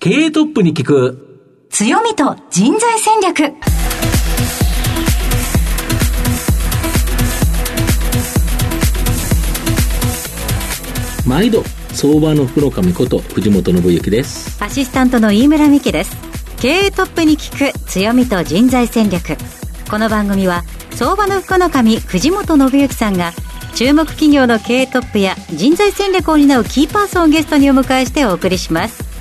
経営トップに聞く。強みと人材戦略。毎度相場の福の神こと藤本信之です。アシスタントの飯村美希です。経営トップに聞く強みと人材戦略。この番組は相場の福の神藤本信之さんが注目企業の経営トップや人材戦略を担うキーパーソンをゲストにお迎えしてお送りします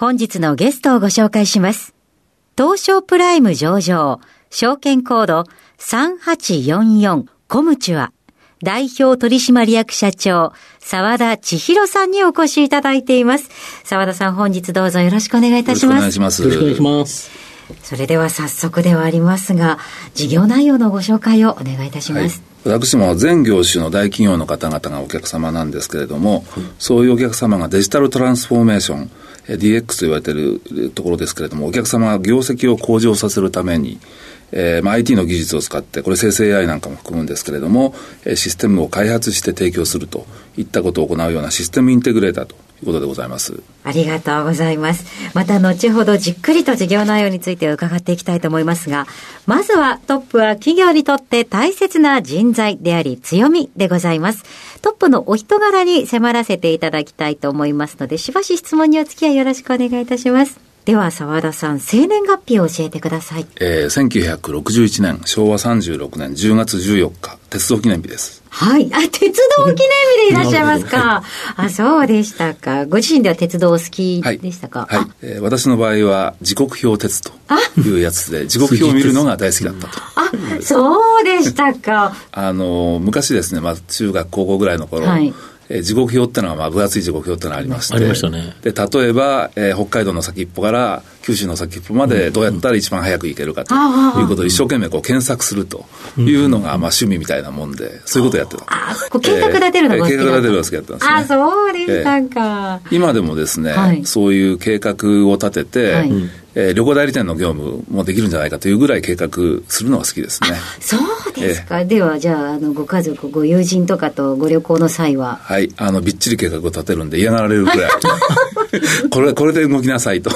本日のゲストをご紹介します。東証プライム上場、証券コード3844コムチュア、代表取締役社長、沢田千尋さんにお越しいただいています。沢田さん本日どうぞよろしくお願いいたします。お願いします。よろしくお願いしますそれでは早速ではありますが、事業内容のご紹介をお願いいたします。はい、私も全業種の大企業の方々がお客様なんですけれども、うん、そういうお客様がデジタルトランスフォーメーション、DX と言われているところですけれども、お客様が業績を向上させるために、えーまあ、IT の技術を使って、これ生成 AI なんかも含むんですけれども、システムを開発して提供するといったことを行うようなシステムインテグレーターということでございます。ありがとうございます。また後ほどじっくりと事業内容について伺っていきたいと思いますが、まずはトップは企業にとって大切な人材であり強みでございます。トップのお人柄に迫らせていただきたいと思いますので、しばし質問にお付き合いよろしくお願いいたします。では、沢田さん、生年月日を教えてください。えー、1961年、昭和36年10月14日、鉄道記念日です。はい。あ、鉄道記念日でいらっしゃいますか。あ、そうでしたか。ご自身では鉄道お好きでしたか？はい。はい、えー、私の場合は、時刻表鉄というやつで、時刻表を見るのが大好きだったと。あ、そうでしたか。あの、昔ですね、まあ、中学、高校ぐらいの頃、はいえー、時刻表ってのは、まあ、分厚い時刻表ってのがありまして。ありましたね。で、例えば、えー、北海道の先っぽから九州の先っぽまでどうやったら一番早く行けるかということを一生懸命こう検索するというのが、まあ、趣味みたいなもんで、そういうことをやってた。あ、こう計画立てるのが好き計画立てるのが好きだったんですね。あ、そうでしたか。えー、今でもですね、はい、そういう計画を立てて、はいえー、旅行代理店の業務もできるんじゃないかというぐらい計画するのが好きですね。そうですか。えー、では、じゃあ、あの、ご家族、ご友人とかとご旅行の際は？はい。あの、びっちり計画を立てるんで嫌がられるぐらい。これ、これで動きなさいと。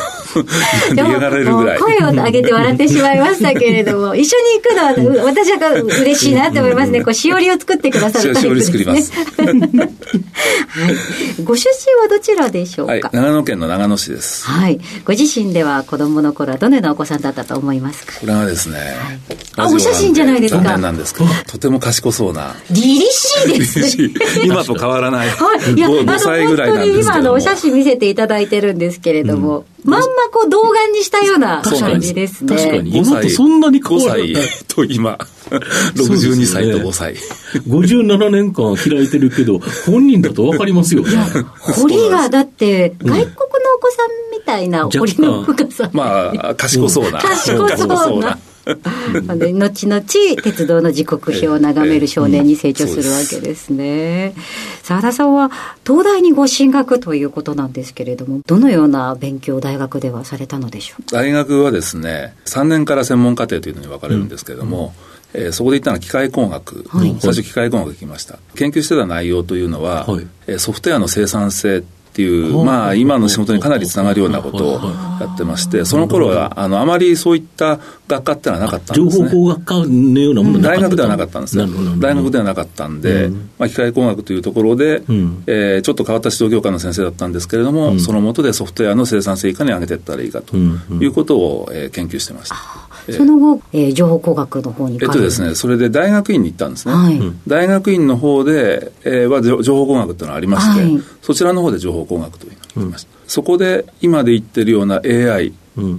嫌がられるぐらい。声を上げて笑ってしまいましたけれども、一緒に行くのは、私は嬉しいなと思いますね。こう、しおりを作ってくださるタイプです、ね。しおり作ります。はい。ご出身はどちらでしょうか、はい、長野県の長野市です。はい。ご自身では子供の頃はどのようなお子さんだったと思いますか？これはですね、はい、あ、お写真じゃないですか。残念なんですけど、とても賢そうな。凛々しいですね。今と変わらない。はい。いや、5, 5歳ぐらいなんですけど今、あの、お写真見せていただいてるんですけれども、うん、まんまこう、動画にしたような感じですね。確かに。今とそんなに変わらない。5歳と今、62歳と5歳。57年間開いてるけど、本人だと分かりますよね。彫りが、だって、外国のお子さんみたいな彫りの深さ。まあ、賢そうな。賢そうな。で後々鉄道の時刻表を眺める少年に成長するわけですね。澤田さんは東大にご進学ということなんですけれども、どのような勉強を大学ではされたのでしょう大学はですね、3年から専門課程というのに分かれるんですけれども、うん。えー、そこで行ったのは機械工学、はい、最初機械工学行きました。研究してた内容というのは、はい、ソフトウェアの生産性っていう、まあ、今の仕事にかなりつながるようなことをやってまして、その頃は、あの、あまりそういった学科ってのはなかったんですね。情報工学科のようなもの大学ではなかったんですよ。大学ではなかったんで、まあ、機械工学というところで、えちょっと変わった指導業界の先生だったんですけれども、その下でソフトウェアの生産性いかに上げていったらいいかということを、え研究してました。その後、えー、情報工学の方にえっとですね、それで大学院に行ったんですね。はい、大学院の方で、えー、は情報工学というのがありまして、はい、そちらの方で情報工学というのがありました。うん、そこで今で言ってるような AI、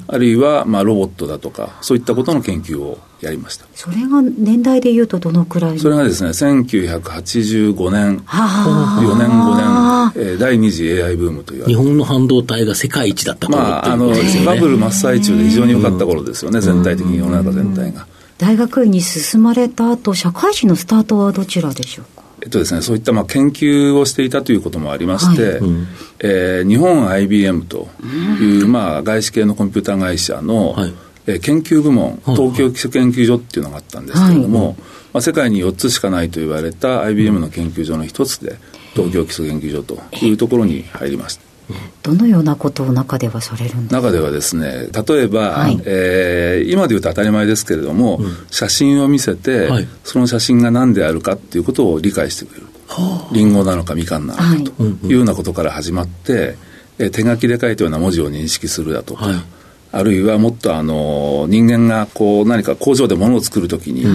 あるいはまあロボットだとか、そういったことの研究をやりました。それが年代でいうとどのくらいそれがですね、1985年、4年、5年、えー、第二次 AI ブームという。日本の半導体が世界一だった頃まあ、あの、バブル真っ最中で非常に良かった頃ですよね、全体的に世の中全体が。大学院に進まれた後、社会人のスタートはどちらでしょうか？えっとですね、そういったまあ研究をしていたということもありまして、はい。えー、日本 IBM という、まあ、外資系のコンピューター会社の、はい。えー、研究部門、東京基礎研究所っていうのがあったんですけれども、はい、まあ、世界に4つしかないと言われた IBM の研究所の一つで、東京基礎研究所というところに入りました。どのようなことを中ではされるんですか？中ではですね、例えば、はい、えー、今で言うと当たり前ですけれども、うん、写真を見せて、はい、その写真が何であるかっていうことを理解してくれる。りんごなのかみかんなのかとい。うようなことから始まって、え手書きで書いたような文字を認識するだとか、はい、あるいはもっとあの人間がこう何か工場で物を作るときに、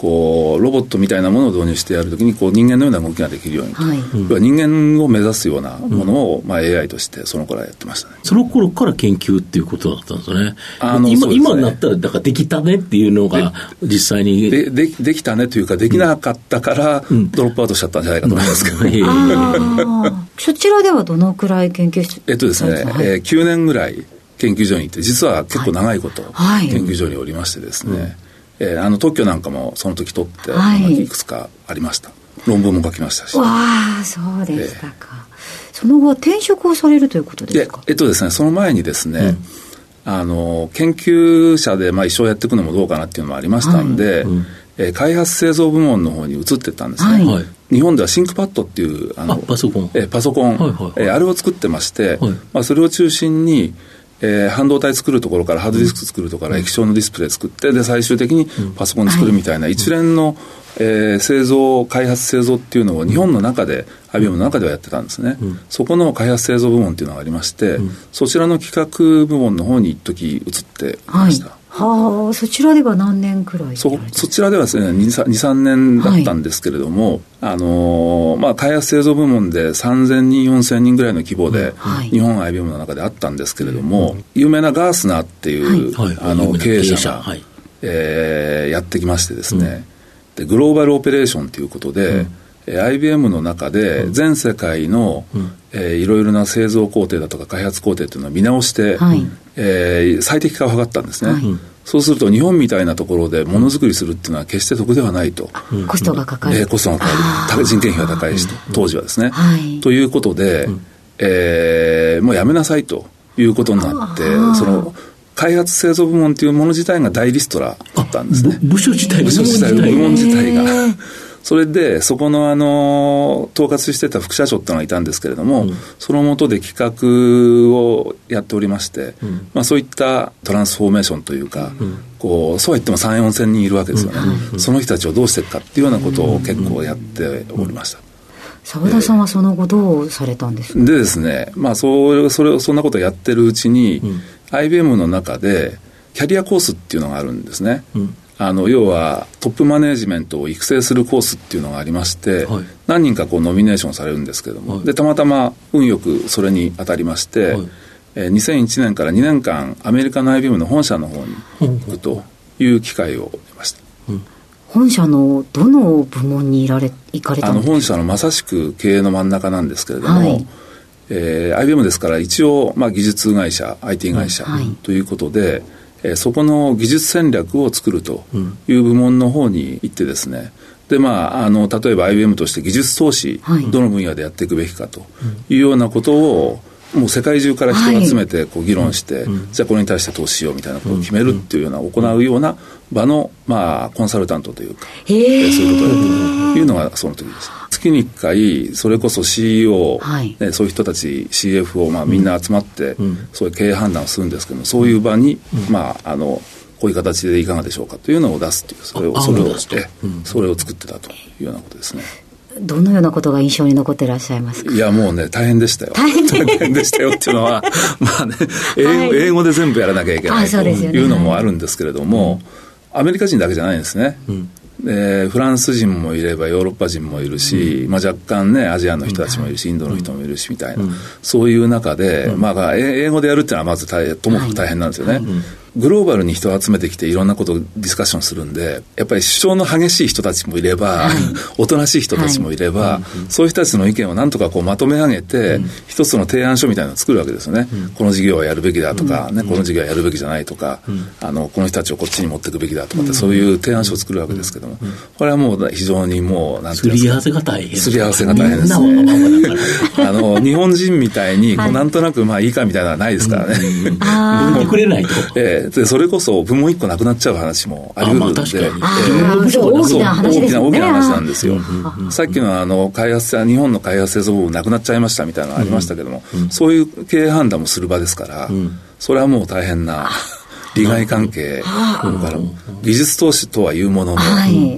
こうロボットみたいなものを導入してやるときにこう人間のような動きができるようにと、はい、人間を目指すようなものを、まあ、AI としてその頃はやってましたね。その頃から研究っていうことだったんですね。あの今、ね、今になったらだからできたねっていうのが実際に。ででできたねというかできなかったからドロップアウトしちゃったんじゃないかと思いますけど、そちらではどのくらい研究してえっとですね、はい、えー、9年ぐらい研究所に行って実は結構長いこと研究所におりましてですね、はいはいえー、あの特許なんかもその時取って、はい、いくつかありました。論文も書きましたし。わあそうでしたか、えー、その後転職をされるということですか？えっとですねその前にですね、うん。あの研究者でまあ一生やっていくのもどうかなっていうのもありましたんで、はい。うん、えー、開発製造部門の方に移ってったんですね、はい、日本ではシンクパッドっていうあのパソコン、えー、パソコン、はいはいはい、えー、あれを作ってまして、はい、まあ、それを中心にえー、半導体作るところからハードディスク作るところから液晶のディスプレイ作ってで最終的にパソコン作るみたいな一連の、えー、製造開発製造っていうのを日本の中で IBM の中ではやってたんですね、うん、そこの開発製造部門っていうのがありまして、うん、そちらの企画部門の方に一時移っていました、はいはあ、そちらでは何年くらいそそちらではですね2、3年だったんですけれども、はい、あのまあ、開発製造部門で3000人、4000人ぐらいの規模で、はい、日本 IBM の中であったんですけれども、有名なガースナーっていう、はい、あの経営者が、はい、えー、やってきましてですね、うん、でグローバルオペレーションということで、うん。IBM の中で全世界の、うん、えー、いろいろな製造工程だとか開発工程というのを見直して、はい、えー、最適化を図ったんですね、はい、そうすると日本みたいなところでものづくりするっていうのは決して得ではないと、うん、コストがかかる、えー、コストがかかる。人件費が高いし、当時はですね、はい、ということで、うん、えー、もうやめなさいということになってその開発製造部門というもの自体が大リストラだったんですね。部署自体部署自体部門自体がそれで、そこのあの、統括してた副社長っていうのがいたんですけれども、うん、その下で企画をやっておりまして、うん、まあそういったトランスフォーメーションというか、うん、こう、そうは言っても3、4千人いるわけですよね。その人たちをどうしていくかっていうようなことを結構やっておりました。澤田さんはその後どうされたんですか、でですね、まあそれ、それ、そんなことをやってるうちに、IBM の中で、キャリアコースっていうのがあるんですね。あの要はトップマネジメントを育成するコースっていうのがありまして、はい、何人かこうノミネーションされるんですけれども、はい、でたまたま運よくそれに当たりまして、はい、えー、2001年から2年間アメリカの IBM の本社の方に行くという機会を得ました。本社のどの部門にいられ行かれたんですか？本社のまさしく経営の真ん中なんですけれども、はい、えー、IBM ですから一応、まあ、技術会社 IT 会社ということで、はいえー、そこの技術戦略を作るという部門の方に行ってですね、でまあ、あの例えば IBM として技術投資、はい、どの分野でやっていくべきかというようなことを、もう世界中から人を集めてこう議論して、はい、じゃあこれに対して投資しようみたいなことを決めるっていうような、行うような場の、まあ、コンサルタントというか、えー、そういうことをやってるというのがその時です。月に1回、それこそ CEO、はい、ね、そういう人たち、CFO、まあ、みんな集まって、うん、そういう経営判断をするんですけども、そういう場に、うん、まあ、あの、こういう形でいかがでしょうかというのを出すという、それを、それをして、うん、それを作ってたというようなことですね。どのようなことが印象に残ってらっしゃいますか？いや、もうね、大変でしたよ。大変。でしたよっていうのは、まあね、英語はい、英語で全部やらなきゃいけないというのもあるんですけれども、アメリカ人だけじゃないんですね。うんでフランス人もいればヨーロッパ人もいるし、まあ、若干ねアジアの人たちもいるし、インドの人もいるしみたいな、そういう中で、まあ、英語でやるっていうのはまず大ともかく大変なんですよね。グローバルに人を集めてきていろんなことをディスカッションするんで、やっぱり主張の激しい人たちもいれば、はい、おとなしい人たちもいれば、はい、そういう人たちの意見をなんとかこうまとめ上げて、うん、一つの提案書みたいなのを作るわけですよね。うん、この事業はやるべきだとか、うん、ね、この事業はやるべきじゃないとか、あの、この人たちをこっちに持っていくべきだとかって、そういう提案書を作るわけですけども、これはもう非常にもう、なんていうすり合わせが大変。すり合わせが大変ですね。あの、日本人みたいに、こうなんとなくまあいいかみたいなのはないですからね。うん、くれないと。ええで、それこそ部門1個なくなっちゃう話もあり得るんで、大きな話ですね。大きな話なんですよ。さっきのあの開発日本の開発製造部なくなっちゃいましたみたいなのありましたけども、そういう経営判断もする場ですから、それはもう大変な。利害関係から技術投資とはいうものの、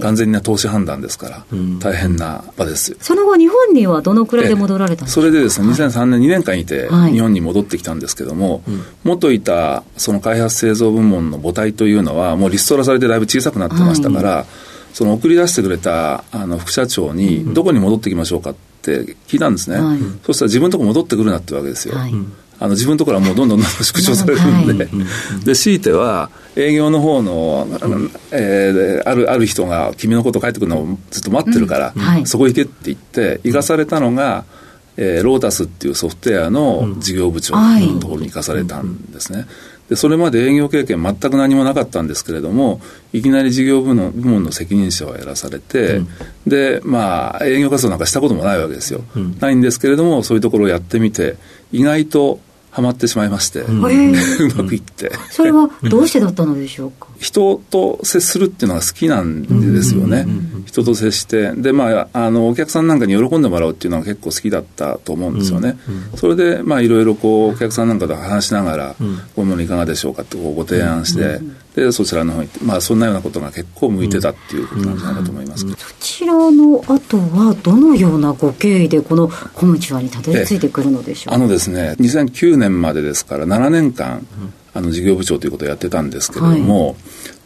完全な投資判断ですから、大変な場です。その後日本にはどのくらいで戻られたんですか？それでですね2003年2年間いて日本に戻ってきたんですけども、元いたその開発製造部門の母体というのはもうリストラされてだいぶ小さくなってましたから、その送り出してくれたあの副社長に、どこに戻ってきましょうかって聞いたんですね、そしたら自分のとこ戻ってくるなってわけですよ。あの自分のところはもうどんどんどんどん縮小されるんで、はい、で強いては営業の方の、えー、あるある人が君のこと帰ってくるのをずっと待ってるから、そこ行けって言って行かされたのが、えー、ロータスっていうソフトウェアの事業部長のところに行かされたんですね。でそれまで営業経験全く何もなかったんですけれどもいきなり事業部の部門の責任者をやらされて、うん、でまあ営業活動なんかしたこともないわけですよ、うん、ないんですけれどもそういうところをやってみて意外とはまってしまいまして、うん、うまくいって、それはどうしてだったのでしょうか？人と接するっていうのが好きなんですよね、人と接して。でまああのお客さんなんかに喜んでもらうっていうのは結構好きだったと思うんですよね、それでまあいろいろこうお客さんなんかと話しながら、こういうものいかがでしょうかってこうご提案して、でそちらの方にまあそんなようなことが結構向いてたっていうことなんじゃないかと思います、そちらの後はどのようなご経緯でこのコムチュアにたどり着いてくるのでしょう？あのですね2009年までですから7年間、あの事業部長ということをやってたんですけれども、はい、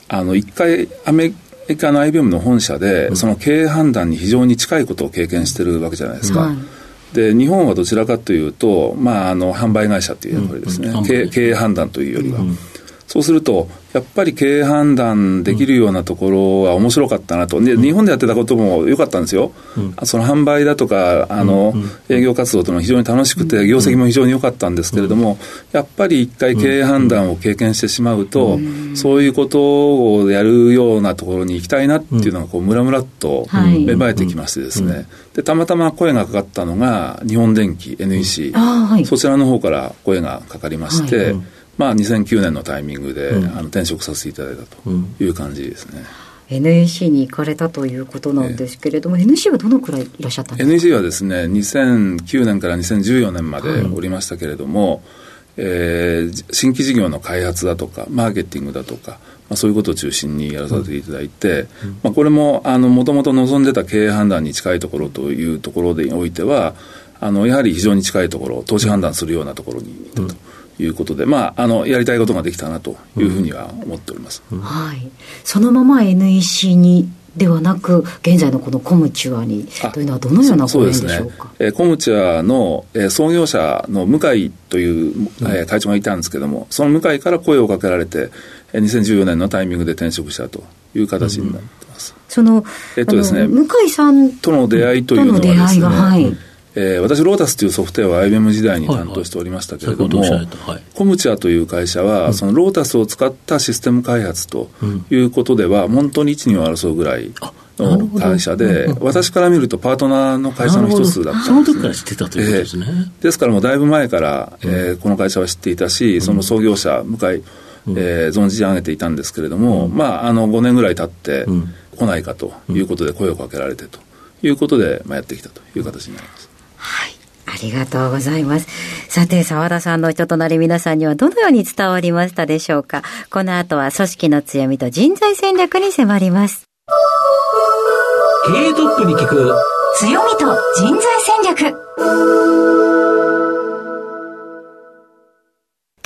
あの1回アメリカの IBM の本社で、その経営判断に非常に近いことを経験してるわけじゃないですか。はい。で日本はどちらかというと、まあ、あの販売会社という役割ですね、うん。うん、経営判断というよりは、うん、そうすると、やっぱり経営判断できるようなところは面白かったなと、で日本でやってたことも良かったんですよ、うん、その販売だとかあの、営業活動というのは非常に楽しくて、業績も非常に良かったんですけれども、やっぱり一回経営判断を経験してしまうと、そういうことをやるようなところに行きたいなっていうのがこう、ムラムラっと芽生えてきましてですね、でたまたま声がかかったのが、日本電機、NEC、はい、そちらの方から声がかかりまして、はいまあ、2009年のタイミングで、うん、あの転職させていただいたという感じですね。NEC に行かれたということなんですけれども、えー、NEC はどのくらいいらっしゃったんですか？NEC はですね、2009年から2014年までおりましたけれども、はい、えー、新規事業の開発だとか、マーケティングだとか、まあ、そういうことを中心にやらさせていただいて、うん、まあ、これももともと望んでた経営判断に近いところというところにおいては、あのやはり非常に近いところ、投資判断するようなところにいたと。うんいうことで、まあ、あのやりたいことができたなというふうには思っております、うん、はい、そのまま NEC にではなく、現在のこのコムチュアにというのは、どのようなご縁でしょうか？うね、えー、コムチュアの、えー、創業者の向井という、えー、会長がいたんですけども、その向井から声をかけられて、えー、2014年のタイミングで転職したという形になってます。うん、その、えっとですね、向井さんとの出会いというのはですね、はいえー、私、ロータスというソフトウェアを IBM 時代に担当しておりましたけれども、はい。はい、コムチャという会社は、うん、そのロータスを使ったシステム開発ということでは、本当に一、二を争うぐらい。の会社で、私から見るとパートナーの会社の一つだったんです、ね、その時から知ってたということですね。えー、ですからもうだいぶ前から、えー、この会社は知っていたし、その創業者、向井、えー、存じ上げていたんですけれども、うん、まあ、あの5年ぐらい経って、来ないかということで声をかけられてということで、まあ、やってきたという形になります。はい。ありがとうございます。さて、澤田さんの人となり皆さんにはどのように伝わりましたでしょうかこの後は組織の強みと人材戦略に迫ります。経営トップに聞く強みと人材戦略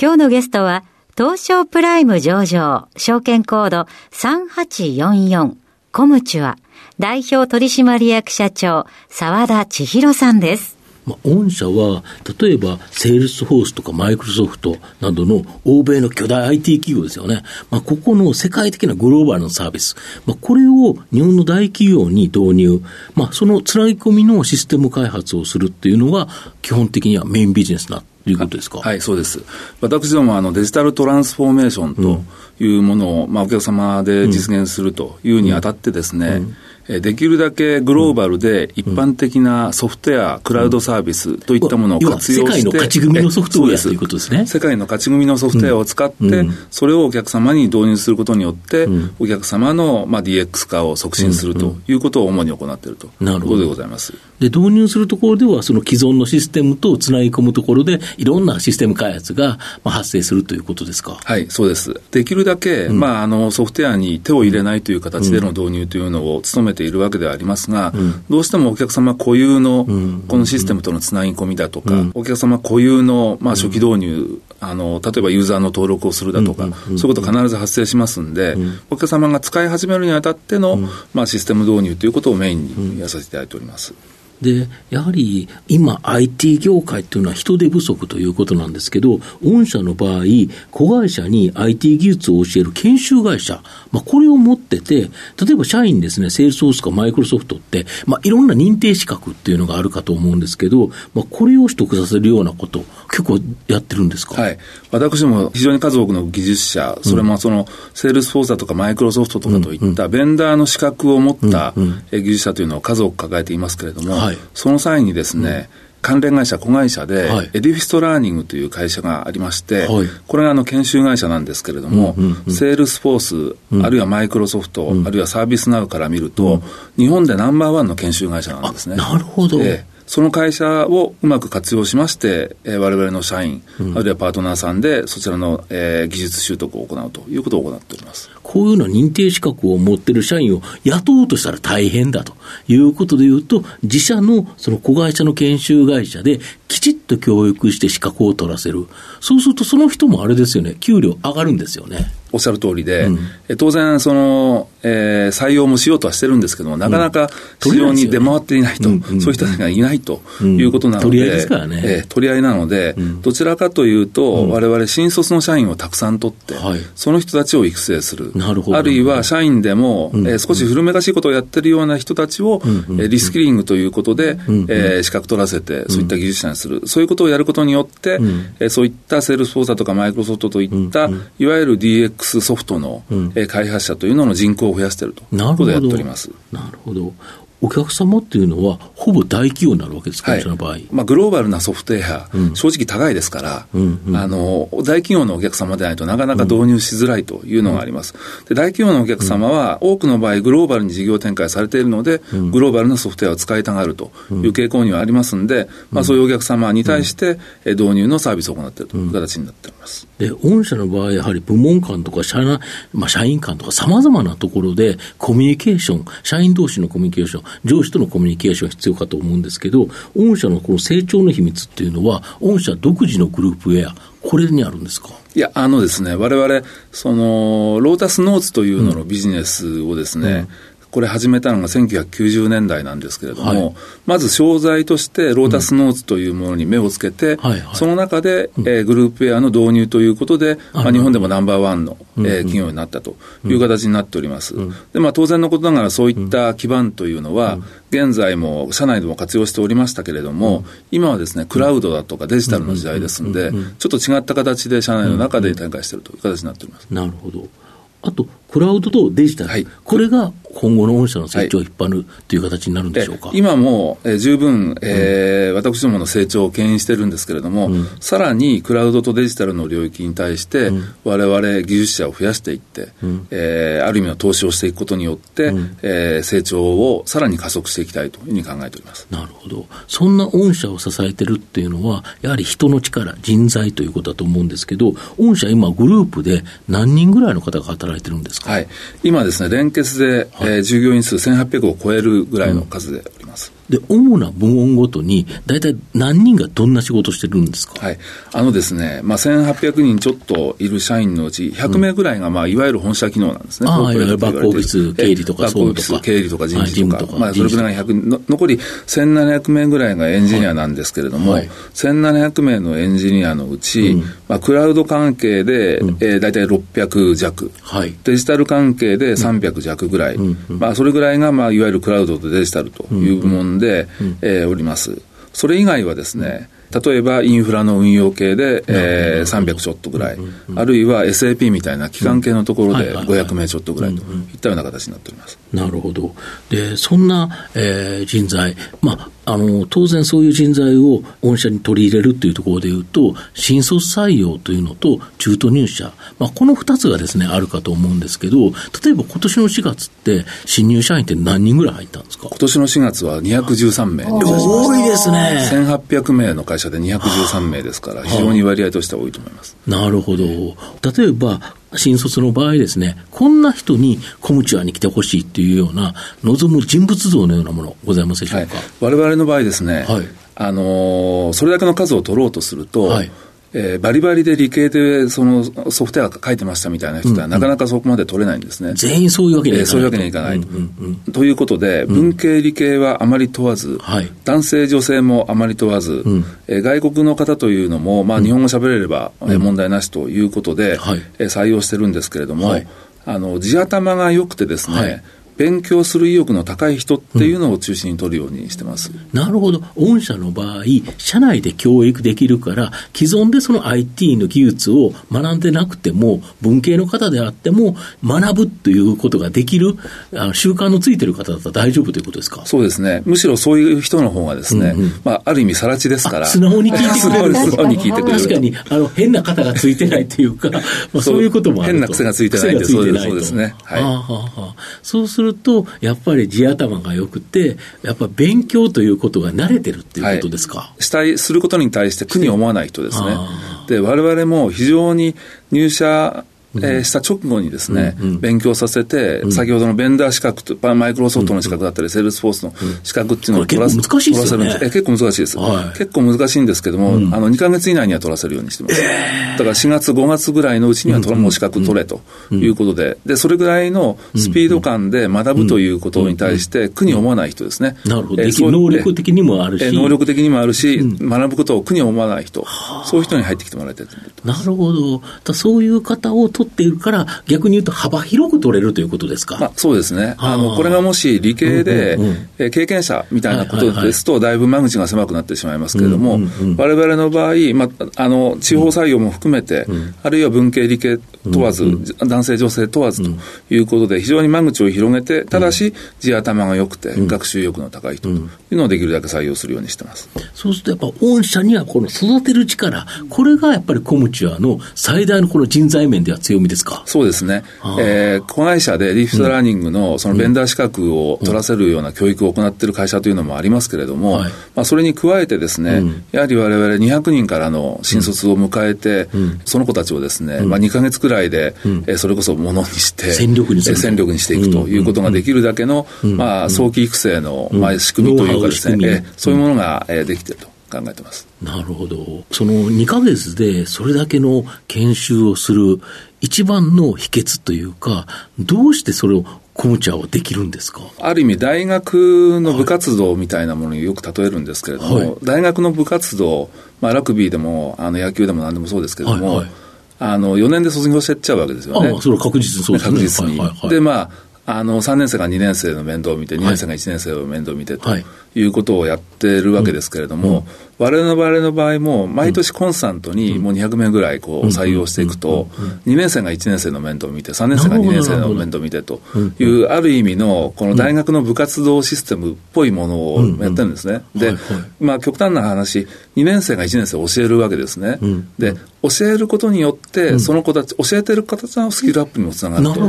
今日のゲストは東証プライム上場証券コード3844コムチュア代表取締役社長沢田千尋さんです。まあ、御社は、例えば、セールスフォースとかマイクロソフトなどの欧米の巨大 IT 企業ですよね。まあ、ここの世界的なグローバルなサービス。まあ、これを日本の大企業に導入。まあ、そのつなぎ込みのシステム開発をするっていうのが、基本的にはメインビジネスなということですか？はい、そうです。私どもあのデジタルトランスフォーメーションというものを、うん、まあ、お客様で実現するというにあたってですね、うんうんできるだけグローバルで一般的なソフトウェア、クラウドサービスといったものを活用して、世界の勝ち組のソフトウェアということですね。世界の勝ち組のソフトウェアを使って、それをお客様に導入することによって、お客様の、まあ、DX 化を促進するということを主に行っているということでございます。で、導入するところでは、その既存のシステムとつなぎ込むところで、いろんなシステム開発が発生するということですか？はい、そうです。できるだけ、まあ、あの、ソフトウェアに手を入れないという形での導入というのを努めているわけではありますが、うん、どうしてもお客様固有のこのシステムとのつなぎ込みだとか、うん、お客様固有のまあ初期導入、あの例えばユーザーの登録をするだとか、そういうこと必ず発生しますんで、お客様が使い始めるにあたっての、まあ、システム導入ということをメインにやらせていただいております。で、やはり今 IT 業界っていうのは人手不足ということなんですけど、御社の場合、子会社に IT 技術を教える研修会社、まあ、これを持ってて、例えば社員ですね、セールスフォースかマイクロソフトって、まあ、いろんな認定資格っていうのがあるかと思うんですけど、まあ、これを取得させるようなこと、結構やってるんですか？はい。私も非常に数多くの技術者、それもその、セールスフォースだとかマイクロソフトとかといった、ベンダーの資格を持った技術者というのを数多く抱えていますけれども、はい、その際にですね、関連会社、子会社で、エディフィストラーニングという会社がありまして、はい、これがあの研修会社なんですけれども、うんうんうん、セールスフォース、うん、あるいはマイクロソフト、うん、あるいはサービスナウから見ると、うん、日本でナンバーワンの研修会社なんですね。なるほど。えーその会社をうまく活用しまして、えー、我々の社員、うん、あるいはパートナーさんで、そちらの、えー、技術習得を行うということを行っております。こういうような認定資格を持ってる社員を雇おうとしたら大変だということでいうと、自社のその子会社の研修会社できちっと教育して資格を取らせる。そうするとその人もあれですよね、給料上がるんですよね。おっしゃる通りで、うん、当然、その、えー、採用もしようとはしてるんですけども、なかなか市場に出回っていないと、うん、そういう人たちがいないということなので、取り合いですからね。えー、取り合いなので、どちらかというと、われわれ新卒の社員をたくさん取って、はい、その人たちを育成する。あるいは社員でも、えー、少し古めかしいことをやってるような人たちを、えリスキリングということで、えー、資格取らせて、そういった技術者にする。そういうことをやることによって、えー、そういったセールスフォースとかマイクロソフトといった、いわゆる DX ソフトの、うん、開発者というのの人口を増やしているということをやっております。なるほど。お客様っていうのは、ほぼ大企業になるわけですか、はい、の場合。まあ、グローバルなソフトウェア、うん、正直高いですから、うんうん、あの、大企業のお客様でないとなかなか導入しづらいというのがあります。で大企業のお客様は、多くの場合、グローバルに事業展開されているので、グローバルなソフトウェアを使いたがるという傾向にはありますんで、まあ、そういうお客様に対して、導入のサービスを行っているという形になっております。で、御社の場合、やはり部門間とか社,、まあ、社員間とか、さまざまなところで、コミュニケーション、社員同士のコミュニケーション、上司とのコミュニケーション、が必要かと思うんですけど、御社のこの成長の秘密っていうのは、御社独自のグループウェア、これにあるんですか？いや、あのですね、我々、その、ロータスノーツというののビジネスをですね、うんこれ始めたのが1990年代なんですけれども、はい、まず商材としてロータスノーツというものに目をつけて、うん。はいはい、その中で、うん、えー、グループウェアの導入ということで、まあ、日本でもナンバーワンの、えー、企業になったという形になっております。で、まあ、当然のことながらそういった基盤というのは、現在も社内でも活用しておりましたけれども、今はですね、クラウドだとかデジタルの時代ですので、ちょっと違った形で社内の中で展開しているという形になっております。なるほど。あと、クラウドとデジタル、はい、これが今後の御社の成長を引っ張るという形になるんでしょうか、今も、えー、十分、えー、うん、私どもの成長を牽引してるんですけれども、うん、さらにクラウドとデジタルの領域に対して、われわれ技術者を増やしていって、うん、えー、ある意味の投資をしていくことによって、うん、えー、成長をさらに加速していきたいというふうに考えております。なるほど、そんな御社を支えてるっていうのは、やはり人の力、人材ということだと思うんですけど、御社、今、グループで何人ぐらいの方が働いてるんですか、はい、今ですね、連結で、はい、えー、従業員数1800を超えるぐらいの数でおります。で、主な部門ごとに、大体何人がどんな仕事してるんですか？はい。あのですね、まあ、1800人ちょっといる社員のうち、100名ぐらいが、まあ、いわゆる本社機能なんですね。ああコーポレートいわゆるバックオフィス経理とかバックオフィス総務とか経理とか人はい事とか。とかまあ、それぐらいが100、の残り1700名ぐらいがエンジニアなんですけれども、はい1700名のエンジニアのうち、まあ、クラウド関係で、えー、大体600弱。はい。デジタル関係で300弱ぐらい、まあ、それぐらいが、まあ、いわゆるクラウドとデジタルという部門で、えーおります。それ以外はですね、例えばインフラの運用系で、えー、300ちょっとぐらい、あるいは SAP みたいな機関系のところではいはいはい。500名ちょっとぐらいといったような形になっております。なるほど。で、そんな、えー人材、まあ、あの、当然そういう人材を御社に取り入れるというところでいうと、新卒採用というのと中途入社、まあ、この二つがですね、あるかと思うんですけど、例えば今年の4月って、新入社員って何人ぐらい入ったんですか？今年の4月は213名。多いですね。1800名の会社で213名ですから、非常に割合としては多いと思います。なるほど。例えば、新卒の場合ですね、こんな人にコムチュアに来てほしいっていうような、望む人物像のようなもの、ございますでしょはい。うか。、我々の場合ですね、はい。あのーそれだけの数を取ろうとすると、はいえーバリバリで理系でそのソフトウェア書いてましたみたいな人は、なかなかそこまで取れないんですね。全員そういうわけにはいかない。と。えーそういうわけにはいかない。うんうんうん。ということで、文系理系はあまり問わず、はい。男性女性もあまり問わず、ん。えー外国の方というのも、まあ、日本語喋れれば、えー問題なしということで、はい。えー採用してるんですけれども、はい。あの地頭が良くてですね、はい勉強する意欲の高い人っていうのを中心に取るようにしてます。なるほど。御社の場合、社内で教育できるから、既存でその IT の技術を学んでなくても、文系の方であっても、学ぶということができる、あの習慣のついてる方だったら大丈夫ということですか？そうですね。むしろそういう人の方がですね、まあ、ある意味、さら地ですから。素直に聞いてくれる。素直に聞いてくれる。確かに、あの、変な方がついてないというか、まあ、そういうこともあると。変な癖がついてないんでそうですねはいはあはあはあそうすると、やっぱり地頭が良くて、やっぱ勉強ということが慣れてるっていうことですか？したい、することに対して苦に思わない人ですねあ。で、我々も非常に入社、えーした直後にですね、勉強させて、先ほどのベンダー資格と、マイクロソフトの資格だったり、セールスフォースの資格っていうのを取らせ結構難しいですよね。取らせるんです。え結構難しいです、はい。結構難しいんですけども、あの、2ヶ月以内には取らせるようにしてます。だから4月、5月ぐらいのうちには取らもう資格取れということで、で、それぐらいのスピード感で学ぶということに対して苦に思わない人ですね。なるほど。えー能力的にもあるし。えー能力的にもあるし、学ぶことを苦に思わない人、そういう人に入ってきてもらいたいと思ってます。なるほど。だそういう方を取っているから、逆に言うと幅広く取れるということですか？まあ、そうですね。あの、これがもし理系で、うんうんうん。えー経験者みたいなことですと、だいぶ間口が狭くなってしまいますけれども、我々の場合、まあ、あの、地方採用も含めて、あるいは文系理系問わず、男性女性問わずということで、非常に間口を広げて、ただし、地頭が良くて、学習意欲の高い人というのをできるだけ採用するようにしてます。そうするとやっぱ御社にはこの育てる力、これがやっぱりコムチュアの最大のこの人材面では強みですか？そうですね。あ。えー子会社でエディフィストラーニングのそのベンダー資格を取らせるような教育を行っている会社というのもありますけれども、はい。まあ、それに加えてですね、やはり我々200人からの新卒を迎えて、その子たちをですね、まあ、2ヶ月くらいで、えーそれこそものにして、戦力に戦力にしていくということができるだけの、まあ、早期育成の、まあ、仕組みというかですね、そういうものが、えーできていると考えてます。なるほど。その2ヶ月でそれだけの研修をする一番の秘訣というか、どうしてそれをコムチュアはできるんですか？ある意味、大学の部活動みたいなものによく例えるんですけれども、はい。大学の部活動、まあ、ラグビーでもあの野球でも何でもそうですけれども、はいはいあの4年で卒業してっちゃうわけですよね。ああ、それは確実にそうですね。確実に。はいはいはいで、まあ、あの3年生が2年生の面倒を見て、2年生が1年生の面倒を見てとはいいうことをやってるわけですけれども、我々の場合の場合も、毎年コンスタントにもう200名ぐらいこう採用していくと、2年生が1年生の面倒を見て、3年生が2年生の面倒を見てという、ある意味のこの大学の部活動システムっぽいものをやってるんですね。でまあ極端な話、2年生が1年生を教えるわけですね。で、教えることによって、その子たち、教えてる方のスキルアップにもつながると。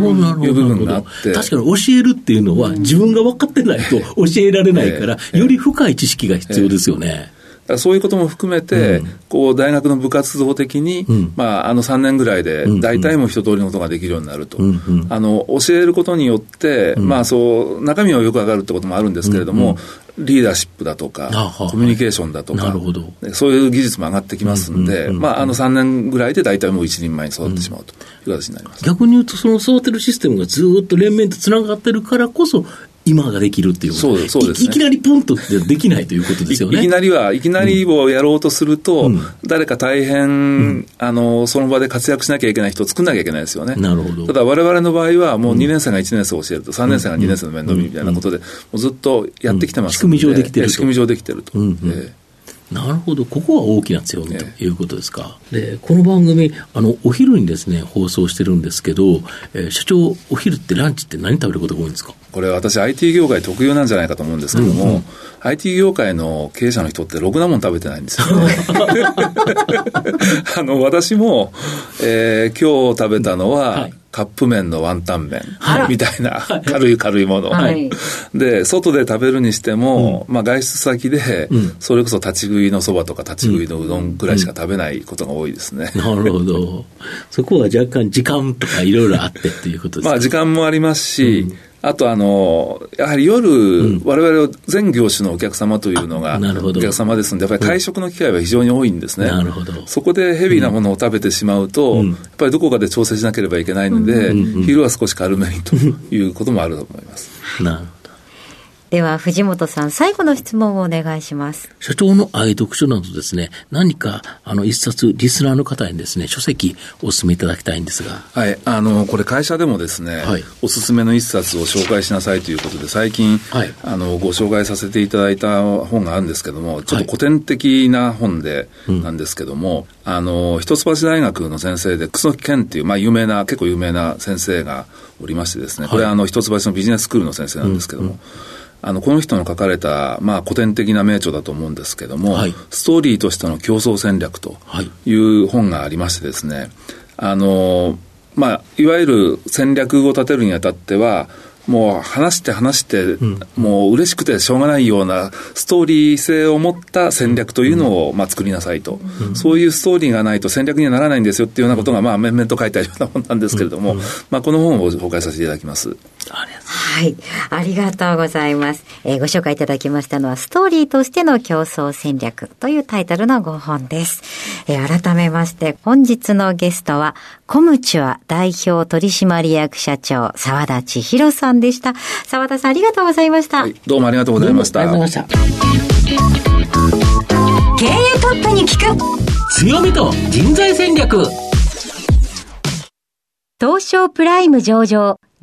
いう部分があって、確かに教えるっていうのは、自分が分かってないと教えられないから、より深い知識が必要ですよね。そういうことも含めて、うん、こう大学の部活動的に、うん、まあ、あの3年ぐらいで、大体も一通りのことができるようになると、うん。うん、あの教えることによって、まあ、そう中身はよく上がるってこともあるんですけれども、リーダーシップだとか、コミュニケーションだとか、そういう技術も上がってきますんで、まあ、あの3年ぐらいで大体もう一人前に育ってしまうという形になります。逆に言うと、その育てるシステムがずっと連綿とつながってるからこそ、今ができるっていうそうそうです、ね、いきなりポンとできないということですよね。いきなりは、いきなりをやろうとすると、うん、誰か大変、うん、あの、その場で活躍しなきゃいけない人を作んなきゃいけないですよね。なるほど。ただ我々の場合は、もう2年生が1年生を教えると、3年生が2年生の面倒見みたいなことで、もうずっとやってきてます仕組み上できてる仕組み上できてると。うんうん。えーなるほど、ここは大きな強みということですか。で、この番組、あの、お昼にですね、放送してるんですけど、えー、社長、お昼ってランチって何食べることが多いんですか？これ私 IT 業界特有なんじゃないかと思うんですけども、うんうん、IT 業界の経営者の人ってろくなもん食べてないんですよね。あの、私も、えー、今日食べたのは、はい。カップ麺のワンタン麺みたいな軽い軽いもの、はい、で外で食べるにしても、うん、まあ、外出先で、それこそ立ち食いのそばとか立ち食いのうどんぐらいしか食べないことが多いですね、うん。うん、なるほど。そこは若干時間とかいろいろあってっていうことですか？まあ時間もありますし、あとあの、やはり夜、われわれ全業種のお客様というのが、お客様ですので、やっぱり会食の機会は非常に多いんですね。なるほど。そこでヘビーなものを食べてしまうと、やっぱりどこかで調整しなければいけないので、昼は少し軽めにということもあると思います。なるほど。では、藤本さん、最後の質問をお願いします。社長の愛読書などですね、何か、あの、一冊、リスナーの方にですね、書籍、お勧めいただきたいんですが。はい、あの、これ会社でもですね、はい、おすすめの一冊を紹介しなさいということで、最近、はい、あの、ご紹介させていただいた本があるんですけども、ちょっと古典的な本で、はい、なんですけども、あの、一橋大学の先生で、楠木健っていう、まあ、有名な、結構有名な先生がおりましてですね、これはあの、一橋のビジネススクールの先生なんですけども、うんうんあの、この人の書かれた、まあ、古典的な名著だと思うんですけども、はい、ストーリーとしての競争戦略とい。う本がありましてですね、あの、まあ、いわゆる戦略を立てるにあたっては、もう話して話して、もう嬉しくてしょうがないようなストーリー性を持った戦略というのを、まあ、作りなさいと、そういうストーリーがないと戦略にはならないんですよっていうようなことが、まあ、面々と書いてあるような本なんですけれども、まあ、この本を紹介させていただきます。はい。ありがとうございます。えー、ご紹介いただきましたのは、ストーリーとしての競争戦略というタイトルのご本です。えー、改めまして、本日のゲストは、コムチュア代表取締役社長、沢田千尋さんでした。沢田さん、ありがとうございました。はい、どうもありがとうございました。ありがとうございました。経営トップに聞く強みと人材戦略東証プライム上場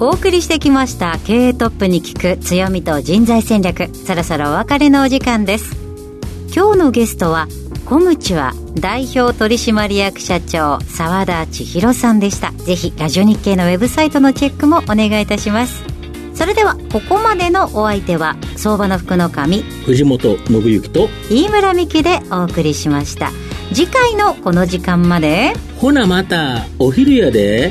お送りしてきました経営トップに聞く強みと人材戦略。そろそろお別れのお時間です。今日のゲストはコムチュア代表取締役社長澤田千尋さんでした。ぜひラジオ日経のウェブサイトのチェックもお願いいたします。それではここまでのお相手は相場の福の神藤本信之と飯村美希でお送りしました。次回のこの時間まで。ほなまたお昼やで